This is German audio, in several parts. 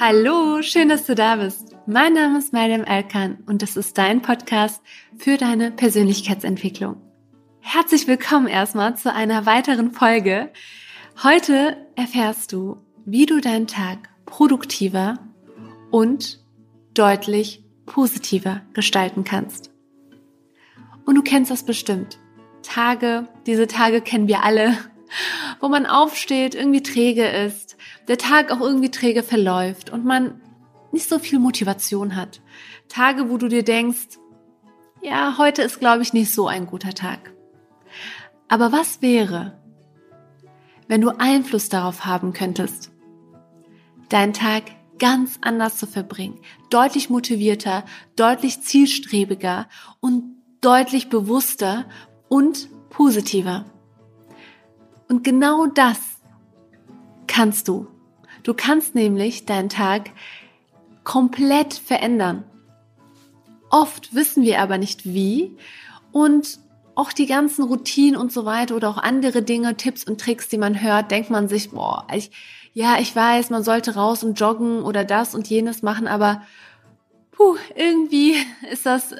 Hallo, schön, dass du da bist. Mein Name ist Mariam Alkan und das ist dein Podcast für deine Persönlichkeitsentwicklung. Herzlich willkommen erstmal zu einer weiteren Folge. Heute erfährst du, wie du deinen Tag produktiver und deutlich positiver gestalten kannst. Und du kennst das bestimmt. Tage, diese Tage kennen wir alle, wo man aufsteht, irgendwie träge ist, der Tag auch irgendwie träge verläuft und man nicht so viel Motivation hat. Tage, wo du dir denkst, ja, heute ist, glaube ich, nicht so ein guter Tag. Aber was wäre, wenn du Einfluss darauf haben könntest, deinen Tag ganz anders zu verbringen, deutlich motivierter, deutlich zielstrebiger und deutlich bewusster und positiver. Und genau das kannst du. Du kannst nämlich deinen Tag komplett verändern. Oft wissen wir aber nicht wie und auch die ganzen Routinen und so weiter oder auch andere Dinge, Tipps und Tricks, die man hört, denkt man sich, boah, ich, ja, ich weiß, man sollte raus und joggen oder das und jenes machen, aber puh, irgendwie ist das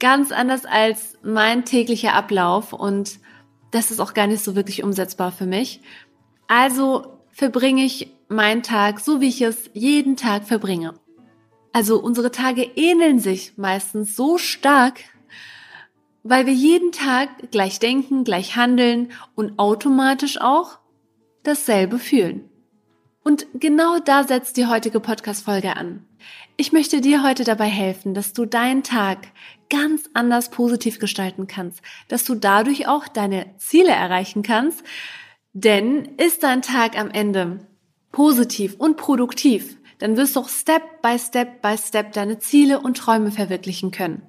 ganz anders als mein täglicher Ablauf und das ist auch gar nicht so wirklich umsetzbar für mich. Also verbringe ich meinen Tag so, wie ich es jeden Tag verbringe. Also unsere Tage ähneln sich meistens so stark, weil wir jeden Tag gleich denken, gleich handeln und automatisch auch dasselbe fühlen. Und genau da setzt die heutige Podcast-Folge an. Ich möchte dir heute dabei helfen, dass du deinen Tag ganz anders positiv gestalten kannst, dass du dadurch auch deine Ziele erreichen kannst, denn ist dein Tag am Ende positiv und produktiv, dann wirst du auch Step by Step by Step deine Ziele und Träume verwirklichen können.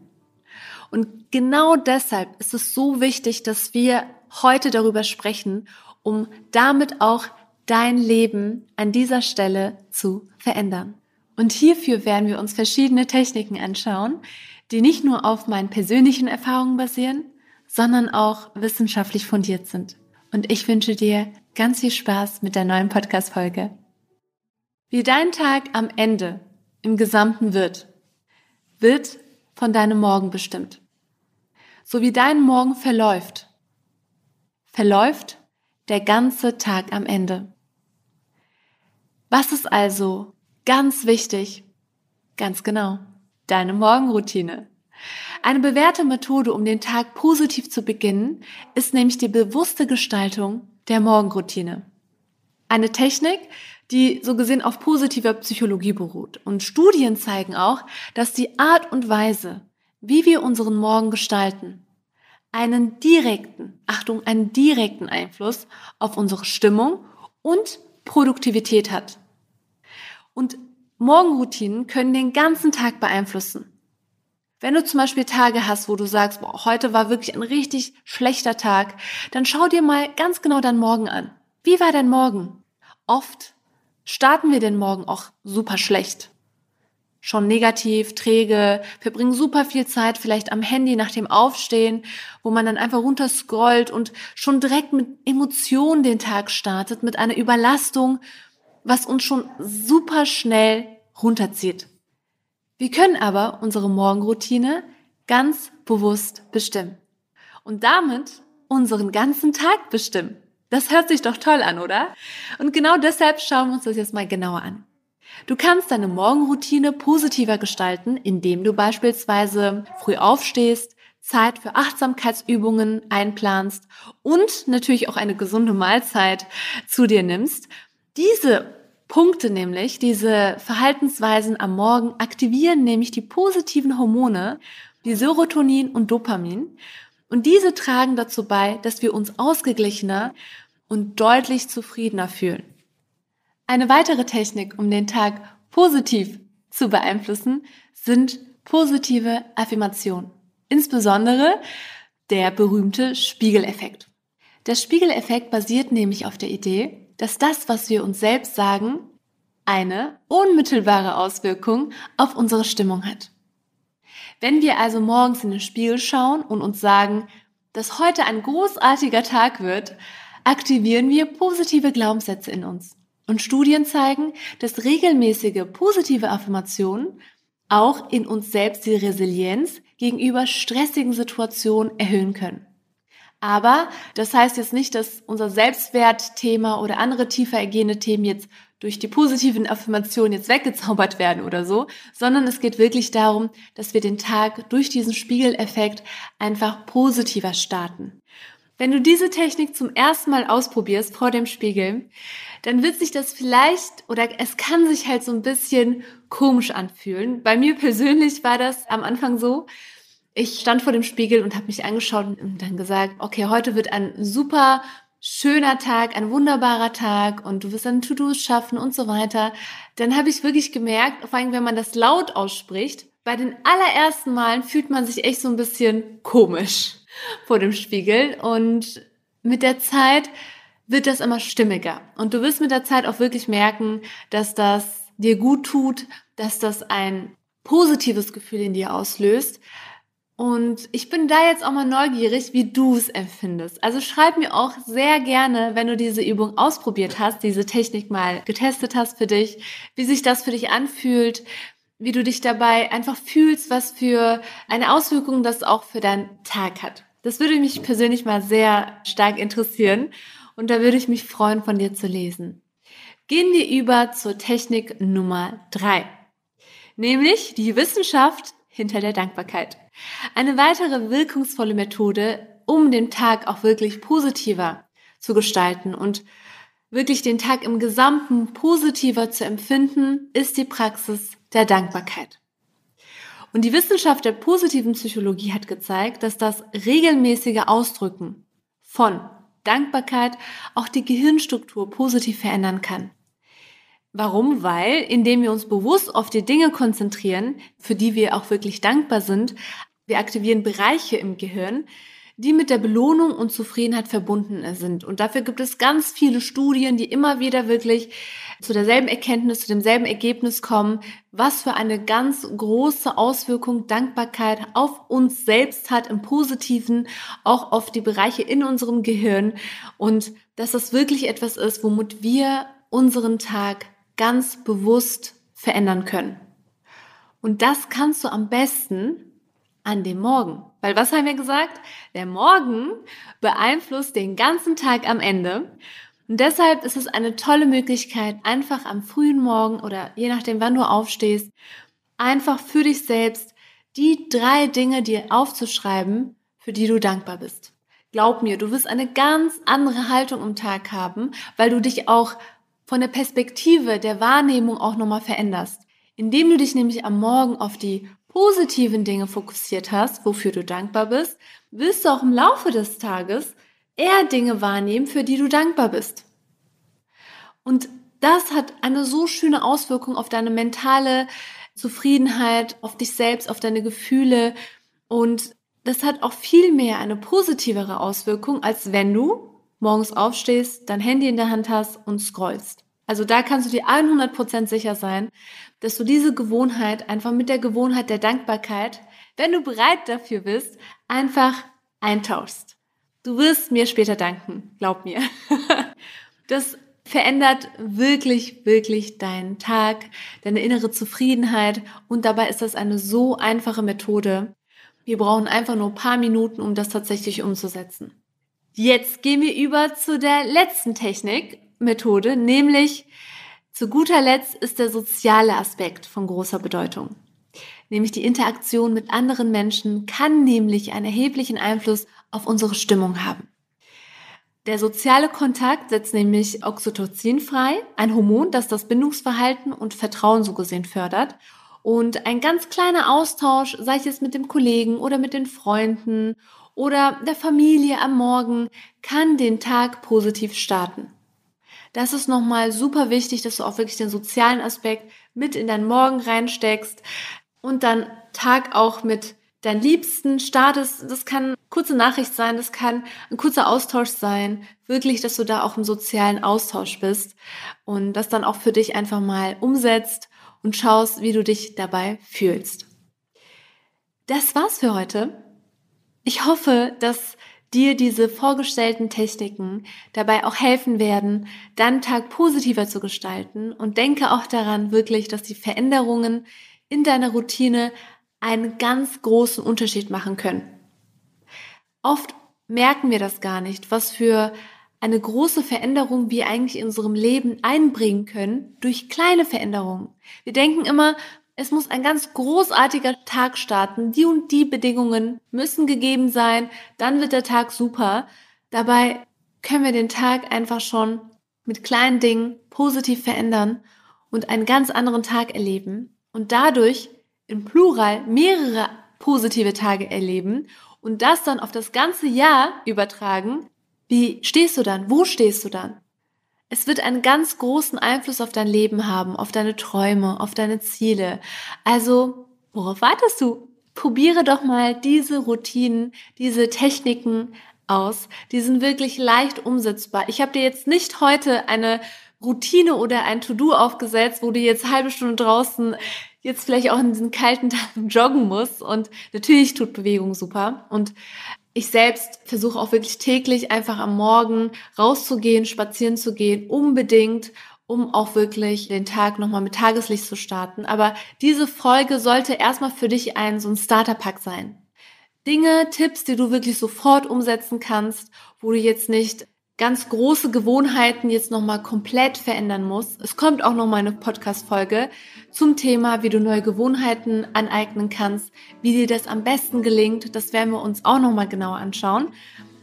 Und genau deshalb ist es so wichtig, dass wir heute darüber sprechen, um damit auch dein Leben an dieser Stelle zu verändern. Und hierfür werden wir uns verschiedene Techniken anschauen, die nicht nur auf meinen persönlichen Erfahrungen basieren, sondern auch wissenschaftlich fundiert sind. Und ich wünsche dir ganz viel Spaß mit der neuen Podcast-Folge. Wie dein Tag am Ende im Gesamten wird, wird von deinem Morgen bestimmt. So wie dein Morgen verläuft, verläuft der ganze Tag am Ende. Was ist also ganz wichtig? Ganz genau, deine Morgenroutine. Eine bewährte Methode, um den Tag positiv zu beginnen, ist nämlich die bewusste Gestaltung der Morgenroutine. Eine Technik, die so gesehen auf positiver Psychologie beruht. Und Studien zeigen auch, dass die Art und Weise, wie wir unseren Morgen gestalten, einen direkten, Achtung, einen direkten Einfluss auf unsere Stimmung und Produktivität hat. Und Morgenroutinen können den ganzen Tag beeinflussen. Wenn du zum Beispiel Tage hast, wo du sagst, boah, heute war wirklich ein richtig schlechter Tag, dann schau dir mal ganz genau deinen Morgen an. Wie war dein Morgen? Oft starten wir den Morgen auch super schlecht. Schon negativ, träge, verbringen super viel Zeit vielleicht am Handy nach dem Aufstehen, wo man dann einfach runterscrollt und schon direkt mit Emotionen den Tag startet, mit einer Überlastung, was uns schon super schnell runterzieht. Wir können aber unsere Morgenroutine ganz bewusst bestimmen und damit unseren ganzen Tag bestimmen. Das hört sich doch toll an, oder? Und genau deshalb schauen wir uns das jetzt mal genauer an. Du kannst deine Morgenroutine positiver gestalten, indem du beispielsweise früh aufstehst, Zeit für Achtsamkeitsübungen einplanst und natürlich auch eine gesunde Mahlzeit zu dir nimmst. Diese Punkte nämlich, diese Verhaltensweisen am Morgen aktivieren nämlich die positiven Hormone, wie Serotonin und Dopamin. Und diese tragen dazu bei, dass wir uns ausgeglichener und deutlich zufriedener fühlen. Eine weitere Technik, um den Tag positiv zu beeinflussen, sind positive Affirmationen. Insbesondere der berühmte Spiegeleffekt. Der Spiegeleffekt basiert nämlich auf der Idee, dass das, was wir uns selbst sagen, eine unmittelbare Auswirkung auf unsere Stimmung hat. Wenn wir also morgens in den Spiegel schauen und uns sagen, dass heute ein großartiger Tag wird, aktivieren wir positive Glaubenssätze in uns. Und Studien zeigen, dass regelmäßige positive Affirmationen auch in uns selbst die Resilienz gegenüber stressigen Situationen erhöhen können. Aber das heißt jetzt nicht, dass unser Selbstwertthema oder andere tiefer ergehende Themen jetzt durch die positiven Affirmationen jetzt weggezaubert werden oder so, sondern es geht wirklich darum, dass wir den Tag durch diesen Spiegeleffekt einfach positiver starten. Wenn du diese Technik zum ersten Mal ausprobierst vor dem Spiegel, dann wird sich das vielleicht oder es kann sich halt so ein bisschen komisch anfühlen. Bei mir persönlich war das am Anfang so. Ich stand vor dem Spiegel und habe mich angeschaut und dann gesagt, okay, heute wird ein super schöner Tag, ein wunderbarer Tag und du wirst dann To-Dos schaffen und so weiter. Dann habe ich wirklich gemerkt, vor allem wenn man das laut ausspricht, bei den allerersten Malen fühlt man sich echt so ein bisschen komisch vor dem Spiegel und mit der Zeit wird das immer stimmiger. Und du wirst mit der Zeit auch wirklich merken, dass das dir gut tut, dass das ein positives Gefühl in dir auslöst. Und ich bin da jetzt auch mal neugierig, wie du es empfindest. Also schreib mir auch sehr gerne, wenn du diese Übung ausprobiert hast, diese Technik mal getestet hast für dich, wie sich das für dich anfühlt, wie du dich dabei einfach fühlst, was für eine Auswirkung das auch für deinen Tag hat. Das würde mich persönlich mal sehr stark interessieren und da würde ich mich freuen, von dir zu lesen. Gehen wir über zur Technik Nummer drei, nämlich die Wissenschaft hinter der Dankbarkeit. Eine weitere wirkungsvolle Methode, um den Tag auch wirklich positiver zu gestalten und wirklich den Tag im Gesamten positiver zu empfinden, ist die Praxis der Dankbarkeit. Und die Wissenschaft der positiven Psychologie hat gezeigt, dass das regelmäßige Ausdrücken von Dankbarkeit auch die Gehirnstruktur positiv verändern kann. Warum? Weil, indem wir uns bewusst auf die Dinge konzentrieren, für die wir auch wirklich dankbar sind, wir aktivieren Bereiche im Gehirn, die mit der Belohnung und Zufriedenheit verbunden sind. Und dafür gibt es ganz viele Studien, die immer wieder wirklich zu derselben Erkenntnis, zu demselben Ergebnis kommen, was für eine ganz große Auswirkung Dankbarkeit auf uns selbst hat, im Positiven, auch auf die Bereiche in unserem Gehirn. Und dass das wirklich etwas ist, womit wir unseren Tag ganz bewusst verändern können. Und das kannst du am besten an dem Morgen. Weil was haben wir gesagt? Der Morgen beeinflusst den ganzen Tag am Ende. Und deshalb ist es eine tolle Möglichkeit, einfach am frühen Morgen oder je nachdem, wann du aufstehst, einfach für dich selbst die drei Dinge dir aufzuschreiben, für die du dankbar bist. Glaub mir, du wirst eine ganz andere Haltung im Tag haben, weil du dich auch von der Perspektive der Wahrnehmung auch nochmal veränderst. Indem du dich nämlich am Morgen auf die positiven Dinge fokussiert hast, wofür du dankbar bist, wirst du auch im Laufe des Tages eher Dinge wahrnehmen, für die du dankbar bist. Und das hat eine so schöne Auswirkung auf deine mentale Zufriedenheit, auf dich selbst, auf deine Gefühle und das hat auch viel mehr eine positivere Auswirkung, als wenn du morgens aufstehst, dein Handy in der Hand hast und scrollst. Also da kannst du dir 100% sicher sein, dass du diese Gewohnheit einfach mit der Gewohnheit der Dankbarkeit, wenn du bereit dafür bist, einfach eintauschst. Du wirst mir später danken, glaub mir. Das verändert wirklich, wirklich deinen Tag, deine innere Zufriedenheit und dabei ist das eine so einfache Methode. Wir brauchen einfach nur ein paar Minuten, um das tatsächlich umzusetzen. Jetzt gehen wir über zu der letzten Technik Methode, nämlich zu guter Letzt ist der soziale Aspekt von großer Bedeutung. Nämlich die Interaktion mit anderen Menschen kann nämlich einen erheblichen Einfluss auf unsere Stimmung haben. Der soziale Kontakt setzt nämlich Oxytocin frei, ein Hormon, das das Bindungsverhalten und Vertrauen so gesehen fördert. Und ein ganz kleiner Austausch, sei es mit dem Kollegen oder mit den Freunden oder der Familie am Morgen, kann den Tag positiv starten das ist nochmal super wichtig, dass du auch wirklich den sozialen Aspekt mit in deinen Morgen reinsteckst und dann Tag auch mit deinen Liebsten startest. Das kann kurze Nachricht sein, das kann ein kurzer Austausch sein. Wirklich, dass du da auch im sozialen Austausch bist und das dann auch für dich einfach mal umsetzt und schaust, wie du dich dabei fühlst. Das war's für heute. Ich hoffe, dass dir diese vorgestellten Techniken dabei auch helfen werden, deinen Tag positiver zu gestalten und denke auch daran wirklich, dass die Veränderungen in deiner Routine einen ganz großen Unterschied machen können. Oft merken wir das gar nicht, was für eine große Veränderung wir eigentlich in unserem Leben einbringen können durch kleine Veränderungen. Wir denken immer, es muss ein ganz großartiger Tag starten, die und die Bedingungen müssen gegeben sein, dann wird der Tag super. Dabei können wir den Tag einfach schon mit kleinen Dingen positiv verändern und einen ganz anderen Tag erleben und dadurch im Plural mehrere positive Tage erleben und das dann auf das ganze Jahr übertragen, wie stehst du dann? Wo stehst du dann? Es wird einen ganz großen Einfluss auf dein Leben haben, auf deine Träume, auf deine Ziele. Also, worauf wartest du? Probiere doch mal diese Routinen, diese Techniken aus. Die sind wirklich leicht umsetzbar. Ich habe dir jetzt nicht heute eine Routine oder ein To-Do aufgesetzt, wo du jetzt halbe Stunde draußen jetzt vielleicht auch in diesen kalten Tagen joggen muss. Und natürlich tut Bewegung super. Und ich selbst versuche auch wirklich täglich einfach am Morgen rauszugehen, spazieren zu gehen, unbedingt, um auch wirklich den Tag nochmal mit Tageslicht zu starten. Aber diese Folge sollte erstmal für dich ein so ein Starterpack sein. Dinge, Tipps, die du wirklich sofort umsetzen kannst, wo du jetzt nicht ganz große Gewohnheiten jetzt nochmal komplett verändern muss. Es kommt auch nochmal eine Podcast-Folge zum Thema, wie du neue Gewohnheiten aneignen kannst, wie dir das am besten gelingt. Das werden wir uns auch nochmal genauer anschauen.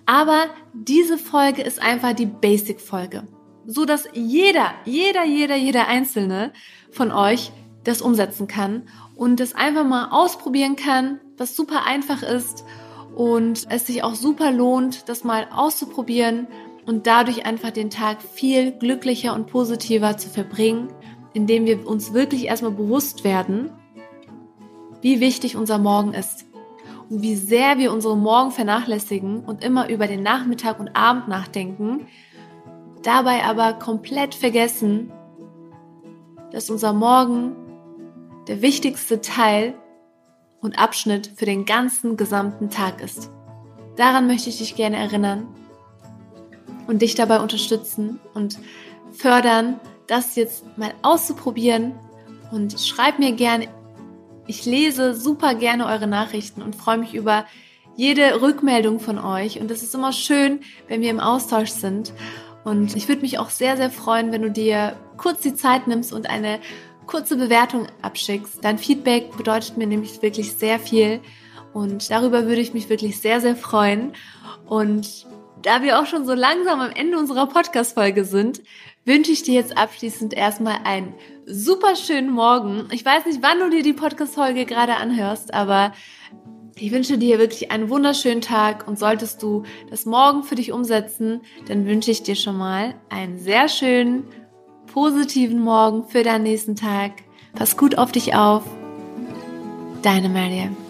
Aber diese Folge ist einfach die Basic-Folge. So dass jeder, jeder, jeder, jeder Einzelne von euch das umsetzen kann und das einfach mal ausprobieren kann, was super einfach ist und es sich auch super lohnt, das mal auszuprobieren und dadurch einfach den Tag viel glücklicher und positiver zu verbringen, indem wir uns wirklich erstmal bewusst werden, wie wichtig unser Morgen ist und wie sehr wir unsere Morgen vernachlässigen und immer über den Nachmittag und Abend nachdenken, dabei aber komplett vergessen, dass unser Morgen der wichtigste Teil und Abschnitt für den ganzen gesamten Tag ist. Daran möchte ich dich gerne erinnern und dich dabei unterstützen und fördern, das jetzt mal auszuprobieren. Und schreib mir gerne. Ich lese super gerne eure Nachrichten und freue mich über jede Rückmeldung von euch. Und es ist immer schön, wenn wir im Austausch sind. Und ich würde mich auch sehr, sehr freuen, wenn du dir kurz die Zeit nimmst und eine kurze Bewertung abschickst. Dein Feedback bedeutet mir nämlich wirklich sehr viel. Und darüber würde ich mich wirklich sehr, sehr freuen. Und da wir auch schon so langsam am Ende unserer Podcast-Folge sind, wünsche ich dir jetzt abschließend erstmal einen super schönen Morgen. Ich weiß nicht, wann du dir die Podcast-Folge gerade anhörst, aber ich wünsche dir wirklich einen wunderschönen Tag und solltest du das morgen für dich umsetzen, dann wünsche ich dir schon mal einen sehr schönen, positiven Morgen für deinen nächsten Tag. Pass gut auf dich auf. Deine Mariam.